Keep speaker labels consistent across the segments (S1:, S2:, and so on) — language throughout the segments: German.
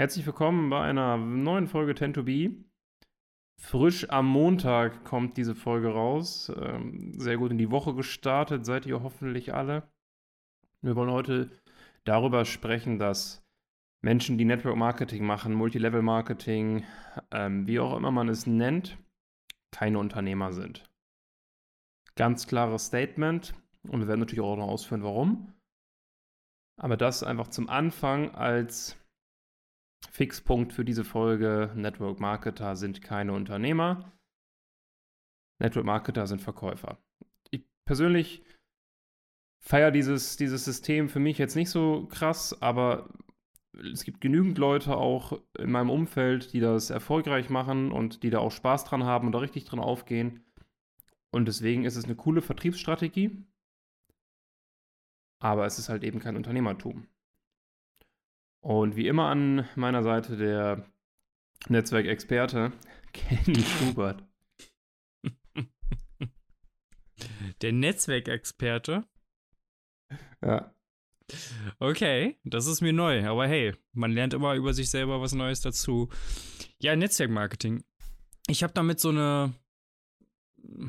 S1: Herzlich willkommen bei einer neuen Folge Tend to Be. Frisch am Montag kommt diese Folge raus. Ähm, sehr gut in die Woche gestartet, seid ihr hoffentlich alle. Wir wollen heute darüber sprechen, dass Menschen, die Network Marketing machen, Multilevel Marketing, ähm, wie auch immer man es nennt, keine Unternehmer sind. Ganz klares Statement und wir werden natürlich auch noch ausführen, warum. Aber das einfach zum Anfang als Fixpunkt für diese Folge. Network Marketer sind keine Unternehmer. Network Marketer sind Verkäufer. Ich persönlich feiere dieses, dieses System für mich jetzt nicht so krass, aber es gibt genügend Leute auch in meinem Umfeld, die das erfolgreich machen und die da auch Spaß dran haben und da richtig dran aufgehen. Und deswegen ist es eine coole Vertriebsstrategie. Aber es ist halt eben kein Unternehmertum. Und wie immer an meiner Seite der Netzwerkexperte Kenny Schubert.
S2: Der Netzwerkexperte?
S1: Ja.
S2: Okay, das ist mir neu, aber hey, man lernt immer über sich selber was Neues dazu. Ja, Netzwerkmarketing. Ich habe damit so eine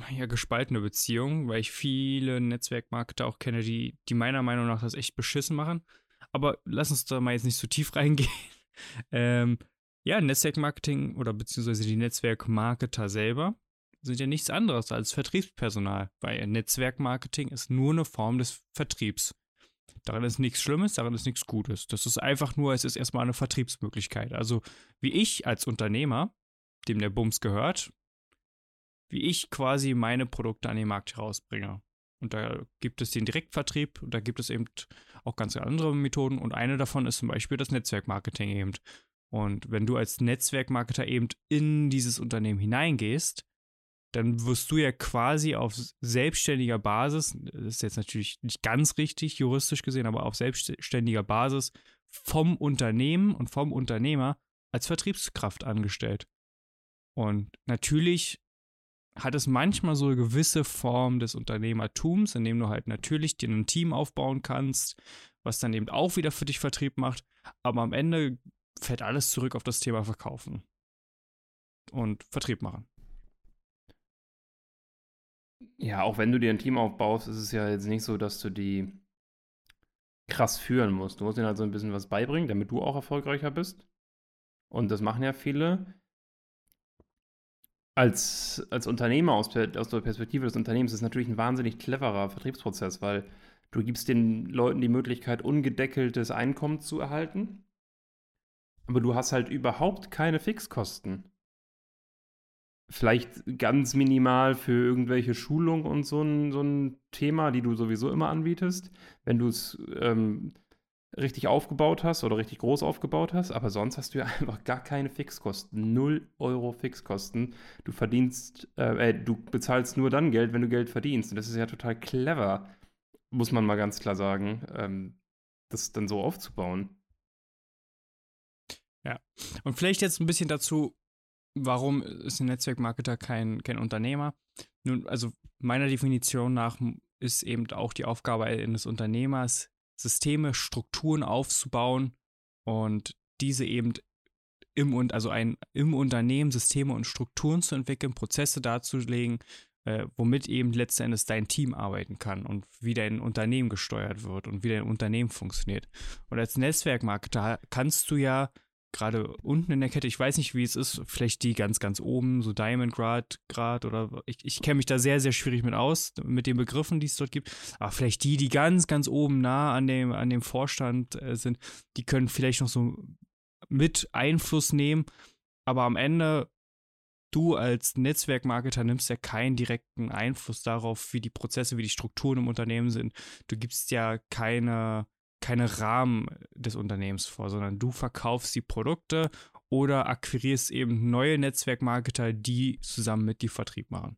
S2: ja, gespaltene Beziehung, weil ich viele Netzwerkmarketer auch kenne, die, die meiner Meinung nach das echt beschissen machen. Aber lass uns da mal jetzt nicht so tief reingehen. ähm, ja, Netzwerkmarketing oder beziehungsweise die Netzwerkmarketer selber sind ja nichts anderes als Vertriebspersonal, weil Netzwerkmarketing ist nur eine Form des Vertriebs. Daran ist nichts Schlimmes, daran ist nichts Gutes. Das ist einfach nur, es ist erstmal eine Vertriebsmöglichkeit. Also wie ich als Unternehmer, dem der Bums gehört, wie ich quasi meine Produkte an den Markt herausbringe. Und da gibt es den Direktvertrieb und da gibt es eben auch ganz andere Methoden. Und eine davon ist zum Beispiel das Netzwerkmarketing eben. Und wenn du als Netzwerkmarketer eben in dieses Unternehmen hineingehst, dann wirst du ja quasi auf selbstständiger Basis, das ist jetzt natürlich nicht ganz richtig juristisch gesehen, aber auf selbstständiger Basis vom Unternehmen und vom Unternehmer als Vertriebskraft angestellt. Und natürlich hat es manchmal so eine gewisse Form des Unternehmertums, in dem du halt natürlich dir ein Team aufbauen kannst, was dann eben auch wieder für dich Vertrieb macht. Aber am Ende fällt alles zurück auf das Thema Verkaufen und Vertrieb machen.
S1: Ja, auch wenn du dir ein Team aufbaust, ist es ja jetzt nicht so, dass du die krass führen musst. Du musst ihnen halt so ein bisschen was beibringen, damit du auch erfolgreicher bist. Und das machen ja viele als, als Unternehmer aus, aus der Perspektive des Unternehmens ist es natürlich ein wahnsinnig cleverer Vertriebsprozess, weil du gibst den Leuten die Möglichkeit, ungedeckeltes Einkommen zu erhalten, aber du hast halt überhaupt keine Fixkosten. Vielleicht ganz minimal für irgendwelche Schulungen und so ein, so ein Thema, die du sowieso immer anbietest. Wenn du es ähm, richtig aufgebaut hast oder richtig groß aufgebaut hast, aber sonst hast du ja einfach gar keine Fixkosten. Null Euro Fixkosten. Du verdienst, äh, äh, du bezahlst nur dann Geld, wenn du Geld verdienst. Und das ist ja total clever, muss man mal ganz klar sagen, ähm, das dann so aufzubauen.
S2: Ja, und vielleicht jetzt ein bisschen dazu, warum ist ein Netzwerkmarketer kein, kein Unternehmer? Nun, also meiner Definition nach ist eben auch die Aufgabe eines Unternehmers, Systeme, Strukturen aufzubauen und diese eben im also ein im Unternehmen Systeme und Strukturen zu entwickeln, Prozesse darzulegen, äh, womit eben letzten Endes dein Team arbeiten kann und wie dein Unternehmen gesteuert wird und wie dein Unternehmen funktioniert. Und als Netzwerkmarketer kannst du ja gerade unten in der Kette, ich weiß nicht, wie es ist, vielleicht die ganz, ganz oben, so Diamond Grad, Grad oder ich, ich kenne mich da sehr, sehr schwierig mit aus, mit den Begriffen, die es dort gibt. Aber vielleicht die, die ganz, ganz oben nah an dem, an dem Vorstand äh, sind, die können vielleicht noch so mit Einfluss nehmen. Aber am Ende, du als Netzwerkmarketer nimmst ja keinen direkten Einfluss darauf, wie die Prozesse, wie die Strukturen im Unternehmen sind. Du gibst ja keine keine Rahmen des Unternehmens vor, sondern du verkaufst die Produkte oder akquirierst eben neue Netzwerkmarketer, die zusammen mit dir Vertrieb machen.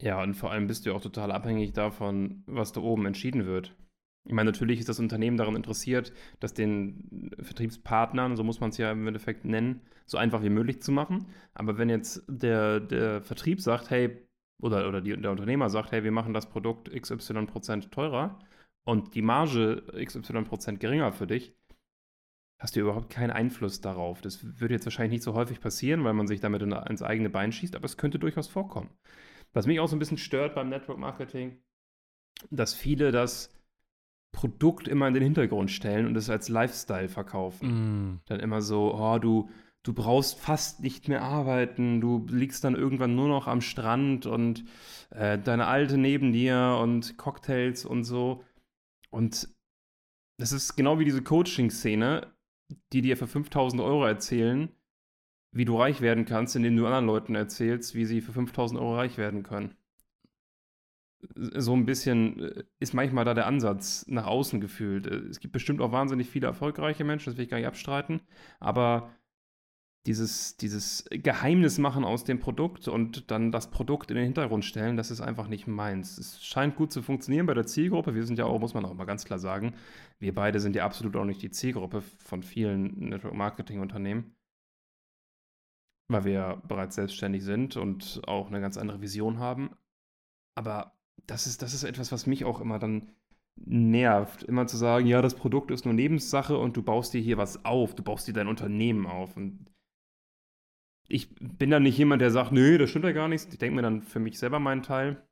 S1: Ja, und vor allem bist du auch total abhängig davon, was da oben entschieden wird. Ich meine, natürlich ist das Unternehmen daran interessiert, das den Vertriebspartnern, so muss man es ja im Endeffekt nennen, so einfach wie möglich zu machen. Aber wenn jetzt der, der Vertrieb sagt, hey, oder, oder die, der Unternehmer sagt, hey, wir machen das Produkt XY Prozent teurer, und die Marge XY Prozent geringer für dich, hast du überhaupt keinen Einfluss darauf. Das würde jetzt wahrscheinlich nicht so häufig passieren, weil man sich damit in, ins eigene Bein schießt, aber es könnte durchaus vorkommen. Was mich auch so ein bisschen stört beim Network Marketing, dass viele das Produkt immer in den Hintergrund stellen und es als Lifestyle verkaufen. Mm. Dann immer so, oh, du, du brauchst fast nicht mehr arbeiten, du liegst dann irgendwann nur noch am Strand und äh, deine Alte neben dir und Cocktails und so. Und das ist genau wie diese Coaching-Szene, die dir für 5000 Euro erzählen, wie du reich werden kannst, indem du anderen Leuten erzählst, wie sie für 5000 Euro reich werden können so ein bisschen äh, ist manchmal da der Ansatz nach außen gefühlt. Äh, es gibt bestimmt auch wahnsinnig viele erfolgreiche Menschen, das will ich gar nicht abstreiten, aber dieses, dieses Geheimnis machen aus dem Produkt und dann das Produkt in den Hintergrund stellen, das ist einfach nicht meins. Es scheint gut zu funktionieren bei der Zielgruppe. Wir sind ja auch, muss man auch mal ganz klar sagen, wir beide sind ja absolut auch nicht die Zielgruppe von vielen Network-Marketing-Unternehmen, weil wir bereits selbstständig sind und auch eine ganz andere Vision haben. Aber das ist, das ist etwas, was mich auch immer dann nervt. Immer zu sagen, ja, das Produkt ist nur Nebensache und du baust dir hier was auf, du baust dir dein Unternehmen auf. Und ich bin dann nicht jemand, der sagt, nö, das stimmt ja gar nicht. Ich denke mir dann für mich selber meinen Teil.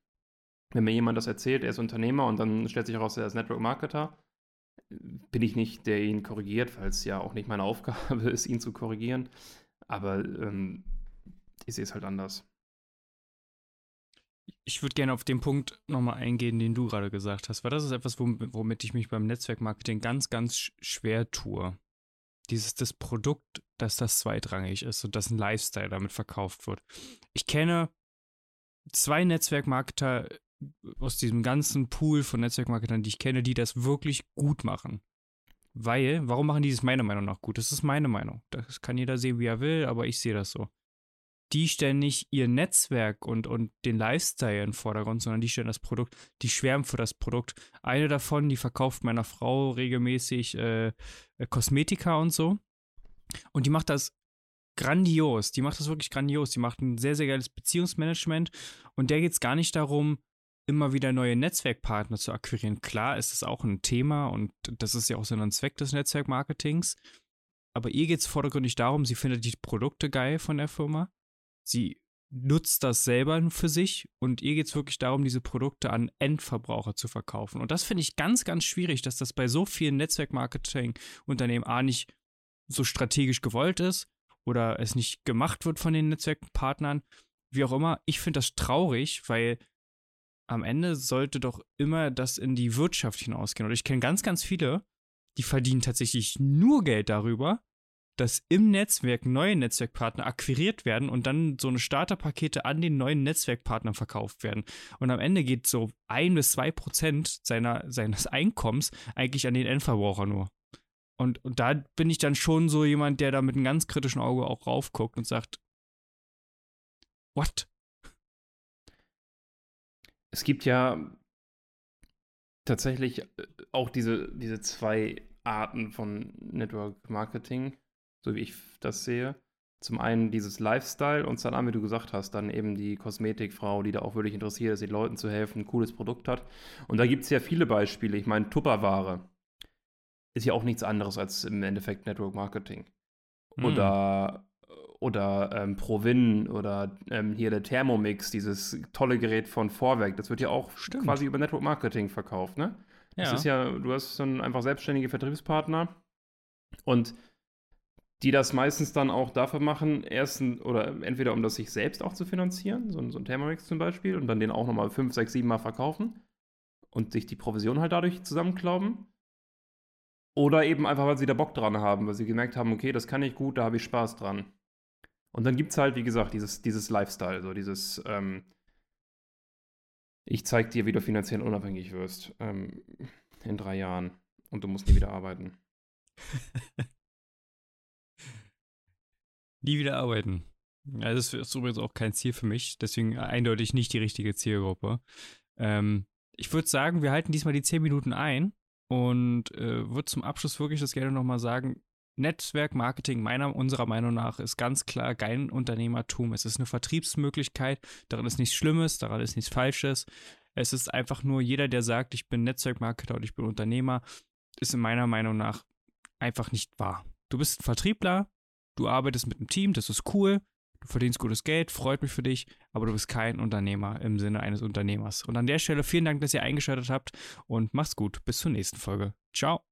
S1: Wenn mir jemand das erzählt, er ist Unternehmer und dann stellt sich heraus, er ist Network Marketer, bin ich nicht, der ihn korrigiert, weil es ja auch nicht meine Aufgabe ist, ihn zu korrigieren. Aber ähm, ich sehe es halt anders
S2: ich würde gerne auf den Punkt nochmal eingehen, den du gerade gesagt hast, weil das ist etwas, womit ich mich beim Netzwerkmarketing ganz, ganz schwer tue. Dieses das Produkt, dass das zweitrangig ist und dass ein Lifestyle damit verkauft wird. Ich kenne zwei Netzwerkmarketer aus diesem ganzen Pool von Netzwerkmarketern, die ich kenne, die das wirklich gut machen. Weil, warum machen die das meiner Meinung nach gut? Das ist meine Meinung. Das kann jeder sehen, wie er will, aber ich sehe das so die stellen nicht ihr Netzwerk und, und den Lifestyle in den Vordergrund, sondern die stellen das Produkt, die schwärmen für das Produkt. Eine davon, die verkauft meiner Frau regelmäßig äh, äh, Kosmetika und so. Und die macht das grandios. Die macht das wirklich grandios. Die macht ein sehr, sehr geiles Beziehungsmanagement. Und der geht es gar nicht darum, immer wieder neue Netzwerkpartner zu akquirieren. Klar ist das auch ein Thema und das ist ja auch so ein Zweck des Netzwerkmarketings. Aber ihr geht es vordergründig darum, sie findet die Produkte geil von der Firma Sie nutzt das selber für sich und ihr geht es wirklich darum, diese Produkte an Endverbraucher zu verkaufen. Und das finde ich ganz, ganz schwierig, dass das bei so vielen Netzwerkmarketing-Unternehmen A nicht so strategisch gewollt ist oder es nicht gemacht wird von den Netzwerkpartnern. Wie auch immer, ich finde das traurig, weil am Ende sollte doch immer das in die Wirtschaft hinausgehen. Und ich kenne ganz, ganz viele, die verdienen tatsächlich nur Geld darüber, dass im Netzwerk neue Netzwerkpartner akquiriert werden und dann so eine Starterpakete an den neuen Netzwerkpartnern verkauft werden. Und am Ende geht so ein bis zwei Prozent seiner, seines Einkommens eigentlich an den Endverbraucher nur. Und, und da bin ich dann schon so jemand, der da mit einem ganz kritischen Auge auch raufguckt und sagt, what?
S1: Es gibt ja tatsächlich äh, auch diese, diese zwei Arten von Network Marketing so wie ich das sehe. Zum einen dieses Lifestyle und dann, wie du gesagt hast, dann eben die Kosmetikfrau, die da auch wirklich interessiert ist, den Leuten zu helfen, ein cooles Produkt hat. Und da gibt es ja viele Beispiele. Ich meine, Tupperware ist ja auch nichts anderes als im Endeffekt Network Marketing. Mm. Oder, oder ähm, Provin oder ähm, hier der Thermomix, dieses tolle Gerät von Vorwerk, das wird ja auch Stimmt. quasi über Network Marketing verkauft, ne? Ja. Das ist ja, du hast dann einfach selbstständige Vertriebspartner und die das meistens dann auch dafür machen, erstens oder entweder um das sich selbst auch zu finanzieren, so, so ein Thermomix zum Beispiel, und dann den auch nochmal 5, 6, 7 Mal verkaufen und sich die Provision halt dadurch zusammenklauben. Oder eben einfach, weil sie da Bock dran haben, weil sie gemerkt haben, okay, das kann ich gut, da habe ich Spaß dran. Und dann gibt es halt, wie gesagt, dieses, dieses Lifestyle, so dieses, ähm, ich zeig dir, wie du finanziell unabhängig wirst ähm, in drei Jahren und du musst nie wieder arbeiten.
S2: Nie wieder arbeiten. Ja, das ist übrigens auch kein Ziel für mich, deswegen eindeutig nicht die richtige Zielgruppe. Ähm, ich würde sagen, wir halten diesmal die 10 Minuten ein und äh, würde zum Abschluss wirklich das gerne nochmal sagen, Netzwerkmarketing meiner, unserer Meinung nach ist ganz klar kein Unternehmertum. Es ist eine Vertriebsmöglichkeit, daran ist nichts Schlimmes, daran ist nichts Falsches. Es ist einfach nur jeder, der sagt, ich bin Netzwerkmarketer und ich bin Unternehmer, ist in meiner Meinung nach einfach nicht wahr. Du bist ein Vertriebler, du arbeitest mit einem Team, das ist cool, du verdienst gutes Geld, freut mich für dich, aber du bist kein Unternehmer im Sinne eines Unternehmers. Und an der Stelle vielen Dank, dass ihr eingeschaltet habt und macht's gut. Bis zur nächsten Folge. Ciao.